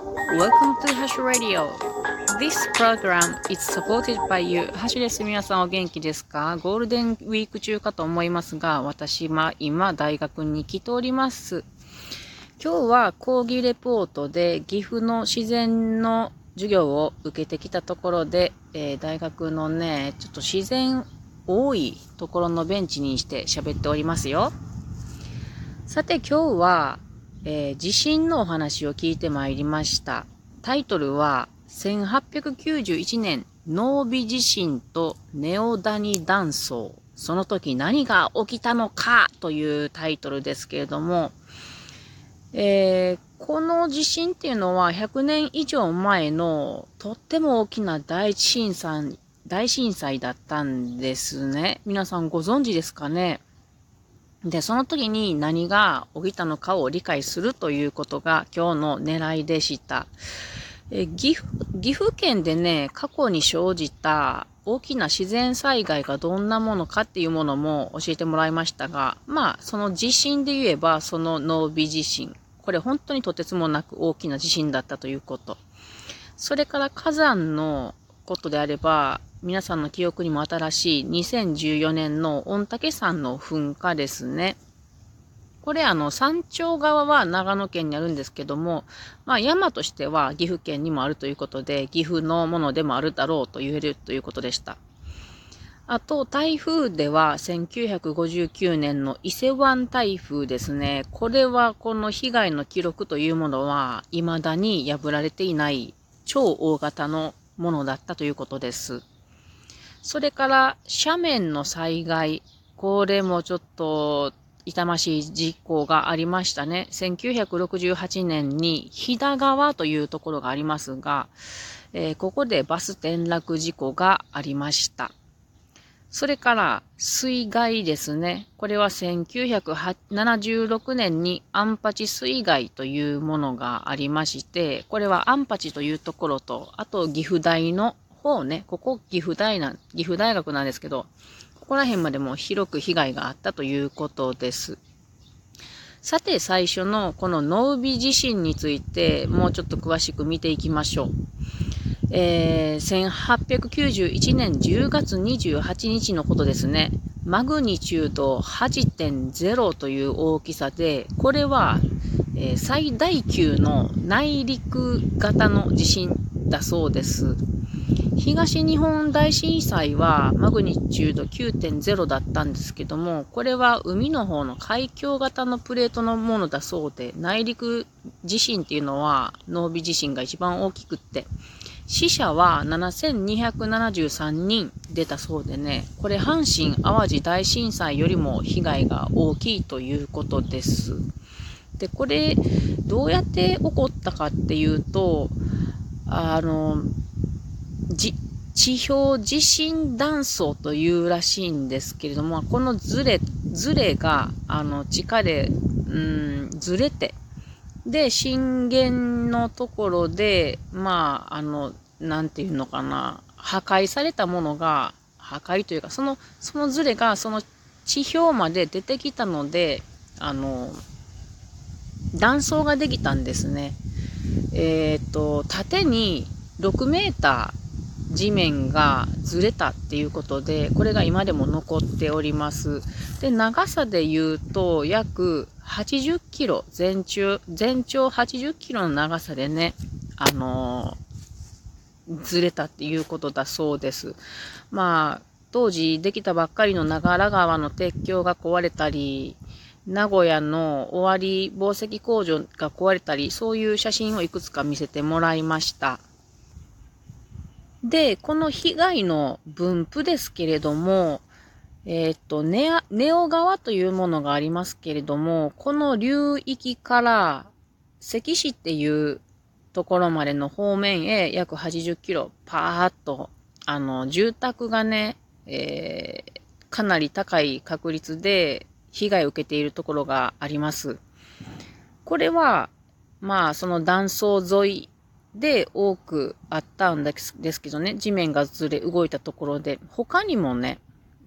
Welcome to Hash Radio. This program is supported by you. ハッシュです。皆さんお元気ですか？ゴールデンウィーク中かと思いますが、私は今大学に来ております。今日は講義レポートで岐阜の自然の授業を受けてきたところで、えー、大学のね、ちょっと自然多いところのベンチにして喋っておりますよ。さて今日は、えー、地震のお話を聞いてまいりました。タイトルは、1891年、ノービ地震とネオダニ断層。その時何が起きたのかというタイトルですけれども、えー、この地震っていうのは100年以上前のとっても大きな大震災、大震災だったんですね。皆さんご存知ですかね？で、その時に何が起きたのかを理解するということが今日の狙いでした。え岐阜岐阜県でね、過去に生じた大きな自然災害がどんなものかっていうものも教えてもらいましたが、まあ、その地震で言えば、その濃尾地震。これ本当にとてつもなく大きな地震だったということ。それから火山のことであれば、皆さんの記憶にも新しい2014年の御嶽山の噴火ですね。これあの山頂側は長野県にあるんですけども、まあ山としては岐阜県にもあるということで、岐阜のものでもあるだろうと言えるということでした。あと、台風では1959年の伊勢湾台風ですね。これはこの被害の記録というものは未だに破られていない超大型のものだったということです。それから斜面の災害、これもちょっと痛ましい事故がありましたね。1968年に飛騨川というところがありますが、えー、ここでバス転落事故がありました。それから水害ですね。これは1976年にアンパチ水害というものがありまして、これはアンパチというところと、あと岐阜大の方ね、ここ岐阜大な、岐阜大学なんですけど、ここら辺までも広く被害があったということです。さて最初のこのノウビ地震についてもうちょっと詳しく見ていきましょう。えー、1891年10月28日のことですね。マグニチュード8.0という大きさで、これは、えー、最大級の内陸型の地震だそうです。東日本大震災はマグニチュード9.0だったんですけども、これは海の方の海峡型のプレートのものだそうで、内陸地震っていうのは、濃尾地震が一番大きくって、死者は7273人出たそうでね、これ阪神淡路大震災よりも被害が大きいということです。で、これ、どうやって起こったかっていうと、あの、地表地震断層というらしいんですけれども、このズレ、ズレが、あの、地下で、うん、ずれて、で、震源のところで、まあ、あの、なんていうのかな、破壊されたものが、破壊というか、その、そのズレが、その地表まで出てきたので、あの、断層ができたんですね。えっ、ー、と、縦に6メーター、地面がずれたっていうことで、これが今でも残っております。で、長さで言うと、約80キロ、全長、全長80キロの長さでね、あのー、ずれたっていうことだそうです。まあ、当時できたばっかりの長良川の鉄橋が壊れたり、名古屋の終わり紡績工場が壊れたり、そういう写真をいくつか見せてもらいました。で、この被害の分布ですけれども、えっ、と、ネ、ネオ川というものがありますけれども、この流域から関市っていうところまでの方面へ約80キロパーッと、あの、住宅がね、えー、かなり高い確率で被害を受けているところがあります。これは、まあ、その断層沿いで多くあったんですけどね、地面がずれ動いたところで、他にもね、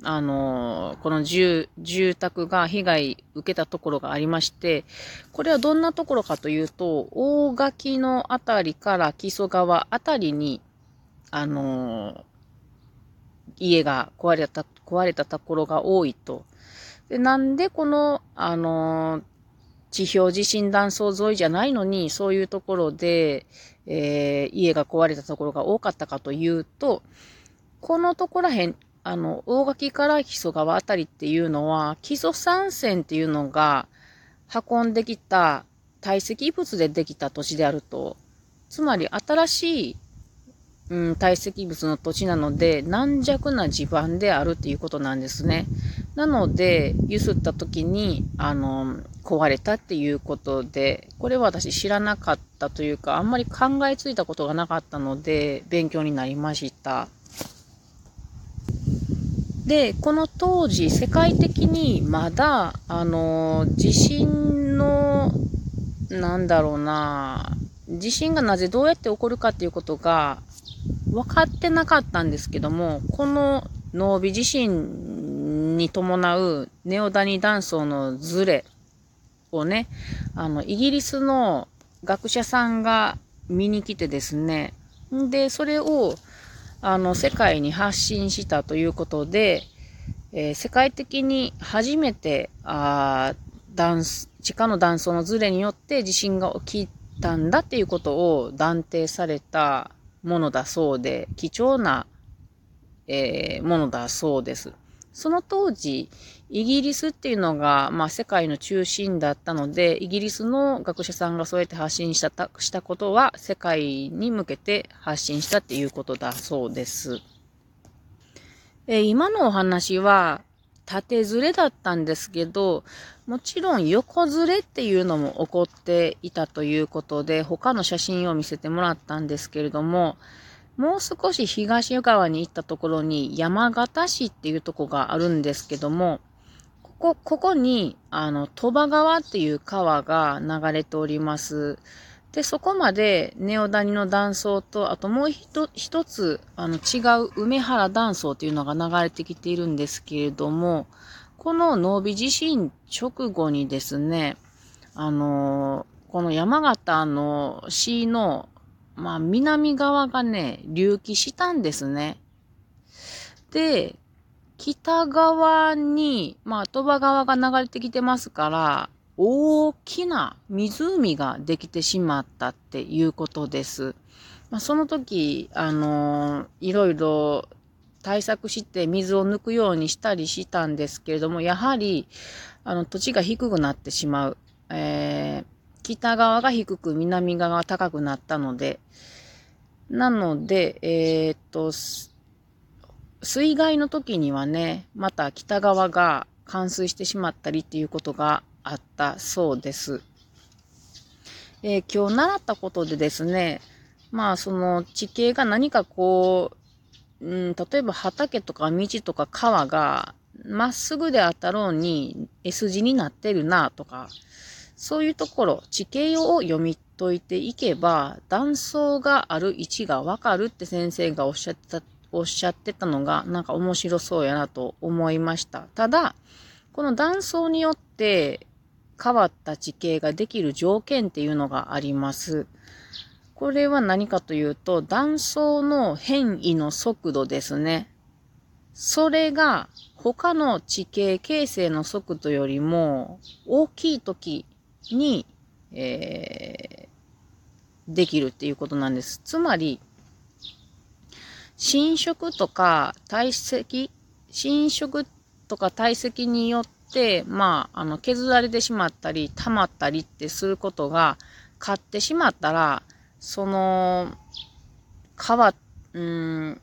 あの、この住、住宅が被害受けたところがありまして、これはどんなところかというと、大垣のあたりから木曽川あたりに、あの、家が壊れた、壊れたところが多いと。で、なんでこの、あの、地表地震断層沿いじゃないのに、そういうところで、えー、家が壊れたところが多かったかというと、このところらへん、あの、大垣から木曽川あたりっていうのは、木曽山線っていうのが運んできた堆積物でできた土地であると。つまり新しい、うん、堆積物の土地なので、軟弱な地盤であるっていうことなんですね。なので、ゆすった時に、あの、壊れたっていうことで、これは私知らなかったというか、あんまり考えついたことがなかったので、勉強になりました。で、この当時、世界的にまだ、あの、地震の、なんだろうな、地震がなぜどうやって起こるかっていうことが分かってなかったんですけども、この濃尾地震に伴うネオダニ断層のズレをね、あの、イギリスの学者さんが見に来てですね、で、それを、あの、世界に発信したということで、えー、世界的に初めて、あ地下の断層のズレによって地震が起きたんだっていうことを断定されたものだそうで、貴重な、えー、ものだそうです。その当時、イギリスっていうのが、まあ、世界の中心だったので、イギリスの学者さんがそうやって発信したしたことは、世界に向けて発信したっていうことだそうです。えー、今のお話は、縦ずれだったんですけど、もちろん横ずれっていうのも起こっていたということで、他の写真を見せてもらったんですけれども、もう少し東側に行ったところに山形市っていうとこがあるんですけども、ここ、ここに、あの、鳥羽川っていう川が流れております。で、そこまでネオダニの断層と、あともう一つ、あの、違う梅原断層っていうのが流れてきているんですけれども、この濃尾地震直後にですね、あのこの山形の市のまあ、南側がね、隆起したんですね。で、北側に、まあ、鳥羽川が流れてきてますから、大きな湖ができてしまったっていうことです。まあ、その時、あのー、いろいろ対策して水を抜くようにしたりしたんですけれども、やはり、あの、土地が低くなってしまう。えー、北側が低く南側が高くなったので、なので、えー、っと、水害の時にはね、また北側が冠水してしまったりっていうことがあったそうです。えー、今日習ったことでですね、まあその地形が何かこう、うん、例えば畑とか道とか川がまっすぐであったろうに S 字になってるなとか、そういうところ、地形を読み解いていけば、断層がある位置がわかるって先生がおっしゃってた、おっしゃってたのが、なんか面白そうやなと思いました。ただ、この断層によって変わった地形ができる条件っていうのがあります。これは何かというと、断層の変異の速度ですね。それが他の地形形成の速度よりも大きい時に、えー、できるっていうことなんです。つまり、侵食とか堆積、侵食とか堆積によって、まあ、あの、削られてしまったり、溜まったりってすることが、買ってしまったら、その、川、うん、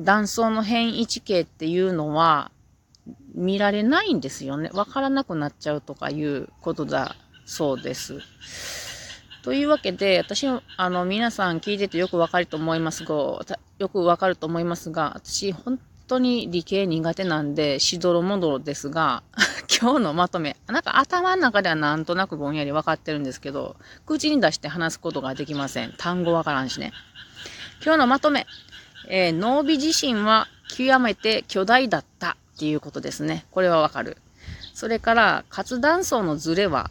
断層の変異地形っていうのは、見られないんですよね。わからなくなっちゃうとかいうことだそうです。というわけで、私、あの、皆さん聞いててよくわかると思いますが、よくわかると思いますが、私、本当に理系苦手なんで、しどろもどろですが、今日のまとめ、なんか頭の中ではなんとなくぼんやりわかってるんですけど、口に出して話すことができません。単語わからんしね。今日のまとめ、えー、濃尾地震は極めて巨大だった。っていうことですね。これはわかる。それから、活断層のズレは、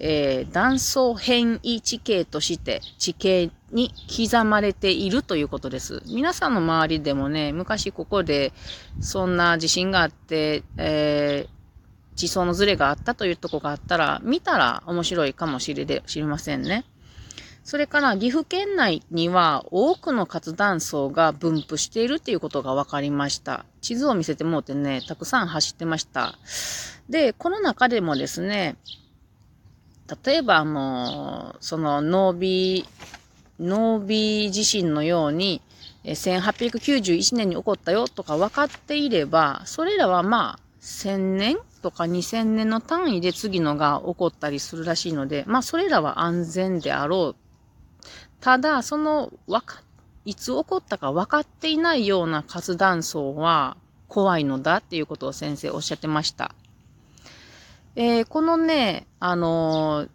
えー、断層変異地形として地形に刻まれているということです。皆さんの周りでもね、昔ここでそんな地震があって、えー、地層のズレがあったというとこがあったら、見たら面白いかもしれで知りませんね。それから岐阜県内には多くの活断層が分布しているということが分かりました。地図を見せてもうてね、たくさん走ってました。で、この中でもですね、例えばあの、そのノービー、ノービー地震のように、1891年に起こったよとか分かっていれば、それらはまあ、1000年とか2000年の単位で次のが起こったりするらしいので、まあそれらは安全であろうただ、その、わか、いつ起こったか分かっていないような活断層は怖いのだっていうことを先生おっしゃってました。えー、このね、あのー、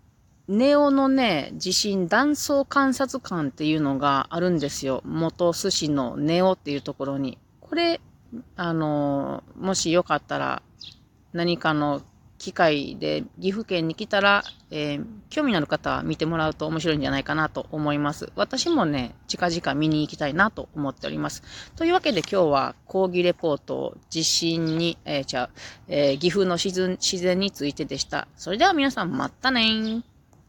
ネオのね、地震断層観察館っていうのがあるんですよ。元寿司のネオっていうところに。これ、あのー、もしよかったら何かの機会で岐阜県に来たら、えー、興味のある方は見てもらうと面白いんじゃないかなと思います。私もね、近々見に行きたいなと思っております。というわけで今日は講義レポート、地震に、えー、じゃあ、えー、岐阜の自然についてでした。それでは皆さんまたね